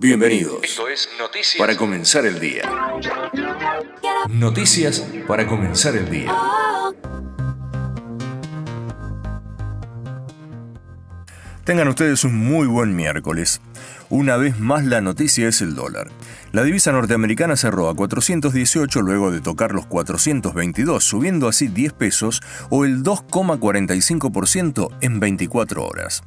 Bienvenidos. Esto es Noticias para comenzar el día. Noticias para comenzar el día. Tengan ustedes un muy buen miércoles. Una vez más la noticia es el dólar. La divisa norteamericana cerró a 418 luego de tocar los 422, subiendo así 10 pesos o el 2,45% en 24 horas.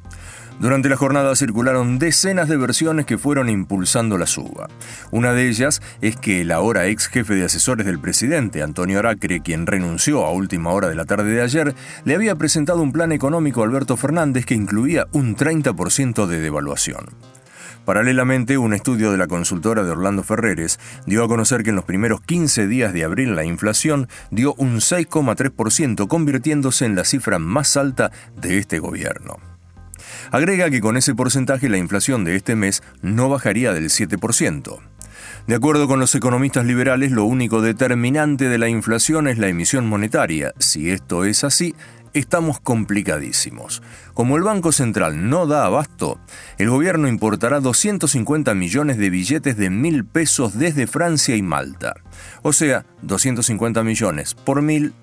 Durante la jornada circularon decenas de versiones que fueron impulsando la suba. Una de ellas es que el ahora ex jefe de asesores del presidente, Antonio Aracre, quien renunció a última hora de la tarde de ayer, le había presentado un plan económico a Alberto Fernández que incluía un 30% de devaluación. Paralelamente, un estudio de la consultora de Orlando Ferreres dio a conocer que en los primeros 15 días de abril la inflación dio un 6,3%, convirtiéndose en la cifra más alta de este gobierno. Agrega que con ese porcentaje la inflación de este mes no bajaría del 7%. De acuerdo con los economistas liberales, lo único determinante de la inflación es la emisión monetaria. Si esto es así, estamos complicadísimos. Como el Banco Central no da abasto, el gobierno importará 250 millones de billetes de mil pesos desde Francia y Malta. O sea, 250 millones por mil,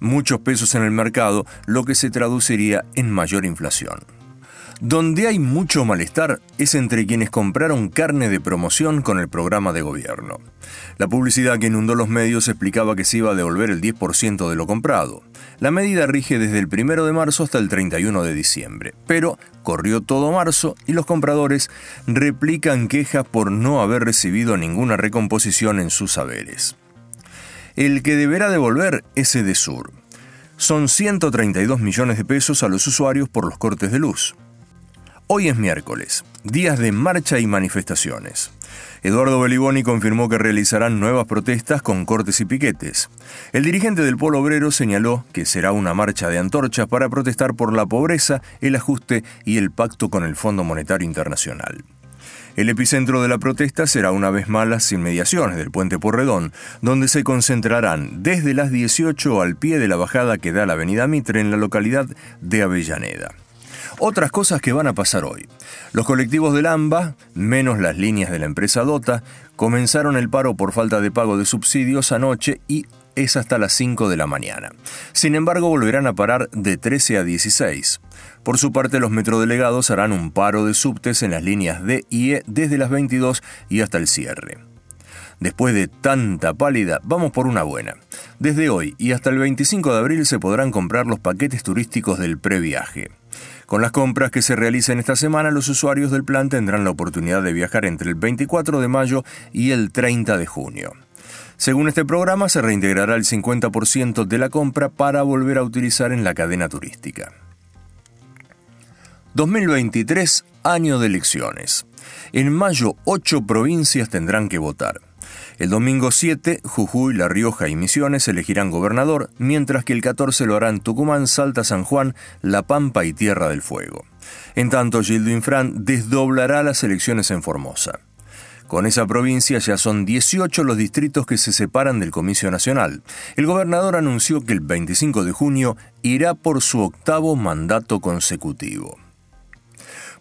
muchos pesos en el mercado, lo que se traduciría en mayor inflación. Donde hay mucho malestar es entre quienes compraron carne de promoción con el programa de gobierno. La publicidad que inundó los medios explicaba que se iba a devolver el 10% de lo comprado. La medida rige desde el 1 de marzo hasta el 31 de diciembre, pero corrió todo marzo y los compradores replican quejas por no haber recibido ninguna recomposición en sus saberes. El que deberá devolver es Edesur. Son 132 millones de pesos a los usuarios por los cortes de luz. Hoy es miércoles, días de marcha y manifestaciones. Eduardo Beliboni confirmó que realizarán nuevas protestas con cortes y piquetes. El dirigente del Polo Obrero señaló que será una marcha de antorchas para protestar por la pobreza, el ajuste y el pacto con el Fondo Monetario Internacional. El epicentro de la protesta será una vez más las inmediaciones del puente Porredón, donde se concentrarán desde las 18 al pie de la bajada que da la avenida Mitre en la localidad de Avellaneda. Otras cosas que van a pasar hoy. Los colectivos del AMBA, menos las líneas de la empresa Dota, comenzaron el paro por falta de pago de subsidios anoche y es hasta las 5 de la mañana. Sin embargo, volverán a parar de 13 a 16. Por su parte, los metrodelegados harán un paro de subtes en las líneas D y E desde las 22 y hasta el cierre. Después de tanta pálida, vamos por una buena. Desde hoy y hasta el 25 de abril se podrán comprar los paquetes turísticos del previaje. Con las compras que se realicen esta semana, los usuarios del plan tendrán la oportunidad de viajar entre el 24 de mayo y el 30 de junio. Según este programa, se reintegrará el 50% de la compra para volver a utilizar en la cadena turística. 2023, año de elecciones. En mayo, ocho provincias tendrán que votar. El domingo 7, Jujuy, La Rioja y Misiones elegirán gobernador, mientras que el 14 lo harán Tucumán, Salta, San Juan, La Pampa y Tierra del Fuego. En tanto, Gildo Infran desdoblará las elecciones en Formosa. Con esa provincia ya son 18 los distritos que se separan del Comicio Nacional. El gobernador anunció que el 25 de junio irá por su octavo mandato consecutivo.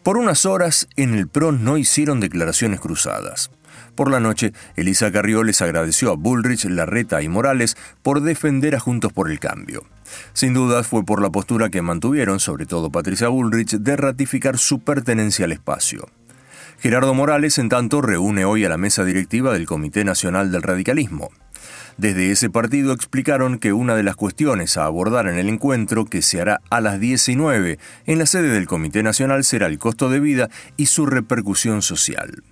Por unas horas, en el PRO no hicieron declaraciones cruzadas. Por la noche, Elisa Carrió les agradeció a Bullrich, Larreta y Morales por defender a Juntos por el Cambio. Sin dudas fue por la postura que mantuvieron, sobre todo Patricia Bullrich, de ratificar su pertenencia al espacio. Gerardo Morales, en tanto, reúne hoy a la mesa directiva del Comité Nacional del Radicalismo. Desde ese partido explicaron que una de las cuestiones a abordar en el encuentro, que se hará a las 19 en la sede del Comité Nacional, será el costo de vida y su repercusión social.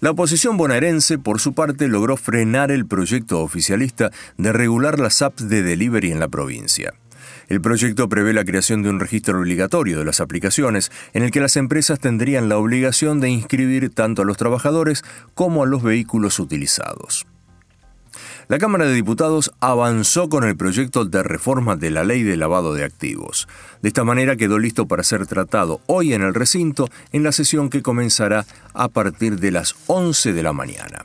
La oposición bonaerense, por su parte, logró frenar el proyecto oficialista de regular las apps de delivery en la provincia. El proyecto prevé la creación de un registro obligatorio de las aplicaciones en el que las empresas tendrían la obligación de inscribir tanto a los trabajadores como a los vehículos utilizados. La Cámara de Diputados avanzó con el proyecto de reforma de la ley de lavado de activos. De esta manera quedó listo para ser tratado hoy en el recinto en la sesión que comenzará a partir de las 11 de la mañana.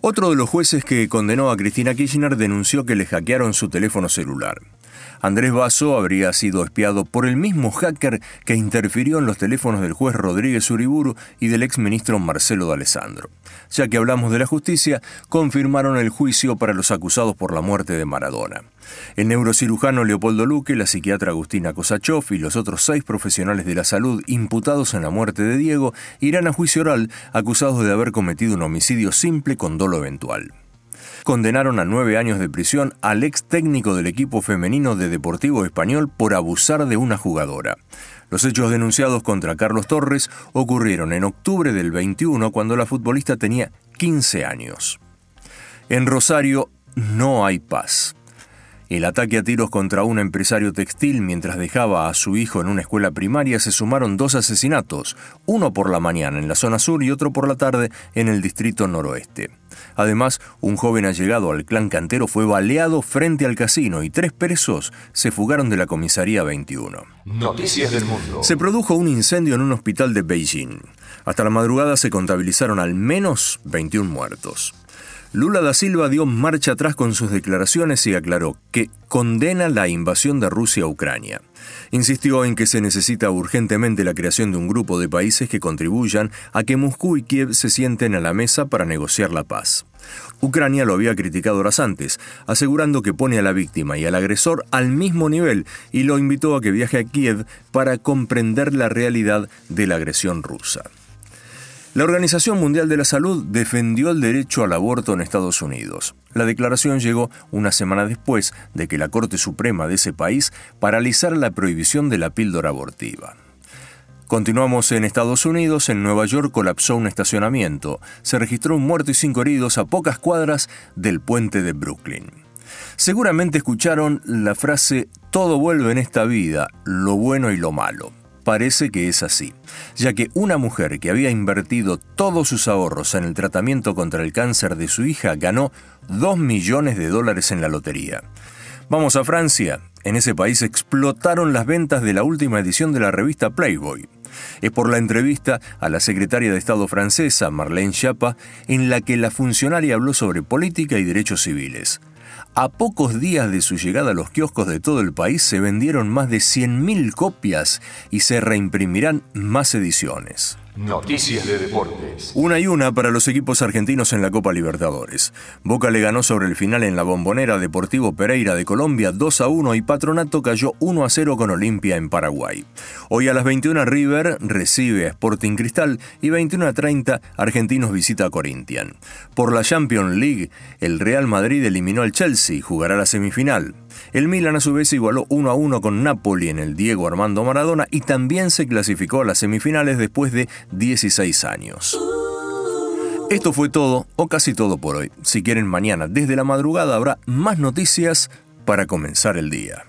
Otro de los jueces que condenó a Cristina Kirchner denunció que le hackearon su teléfono celular. Andrés Basso habría sido espiado por el mismo hacker que interfirió en los teléfonos del juez Rodríguez Uriburu y del exministro Marcelo de Alessandro. Ya que hablamos de la justicia, confirmaron el juicio para los acusados por la muerte de Maradona. El neurocirujano Leopoldo Luque, la psiquiatra Agustina Kosachov y los otros seis profesionales de la salud imputados en la muerte de Diego irán a juicio oral acusados de haber cometido un homicidio simple con dolo eventual condenaron a nueve años de prisión al ex técnico del equipo femenino de Deportivo Español por abusar de una jugadora. Los hechos denunciados contra Carlos Torres ocurrieron en octubre del 21 cuando la futbolista tenía 15 años. En Rosario no hay paz. El ataque a tiros contra un empresario textil mientras dejaba a su hijo en una escuela primaria se sumaron dos asesinatos, uno por la mañana en la zona sur y otro por la tarde en el distrito noroeste. Además, un joven allegado al clan cantero fue baleado frente al casino y tres presos se fugaron de la comisaría 21. Noticias del mundo. Se produjo un incendio en un hospital de Beijing. Hasta la madrugada se contabilizaron al menos 21 muertos. Lula da Silva dio marcha atrás con sus declaraciones y aclaró que condena la invasión de Rusia a Ucrania. Insistió en que se necesita urgentemente la creación de un grupo de países que contribuyan a que Moscú y Kiev se sienten a la mesa para negociar la paz. Ucrania lo había criticado horas antes, asegurando que pone a la víctima y al agresor al mismo nivel y lo invitó a que viaje a Kiev para comprender la realidad de la agresión rusa. La Organización Mundial de la Salud defendió el derecho al aborto en Estados Unidos. La declaración llegó una semana después de que la Corte Suprema de ese país paralizara la prohibición de la píldora abortiva. Continuamos en Estados Unidos. En Nueva York colapsó un estacionamiento. Se registró un muerto y cinco heridos a pocas cuadras del puente de Brooklyn. Seguramente escucharon la frase todo vuelve en esta vida, lo bueno y lo malo parece que es así, ya que una mujer que había invertido todos sus ahorros en el tratamiento contra el cáncer de su hija ganó 2 millones de dólares en la lotería. Vamos a Francia. En ese país explotaron las ventas de la última edición de la revista Playboy. Es por la entrevista a la secretaria de Estado francesa, Marlène Schiappa, en la que la funcionaria habló sobre política y derechos civiles. A pocos días de su llegada a los kioscos de todo el país se vendieron más de 100.000 copias y se reimprimirán más ediciones. Noticias de deportes. Una y una para los equipos argentinos en la Copa Libertadores. Boca le ganó sobre el final en la bombonera Deportivo Pereira de Colombia 2 a 1 y Patronato cayó 1 a 0 con Olimpia en Paraguay. Hoy a las 21 River recibe a Sporting Cristal y 21 a 30 Argentinos visita a Corinthians. Por la Champions League, el Real Madrid eliminó al Chelsea y jugará la semifinal. El Milan a su vez igualó 1 a 1 con Napoli en el Diego Armando Maradona y también se clasificó a las semifinales después de 16 años. Esto fue todo, o casi todo por hoy. Si quieren mañana desde la madrugada habrá más noticias para comenzar el día.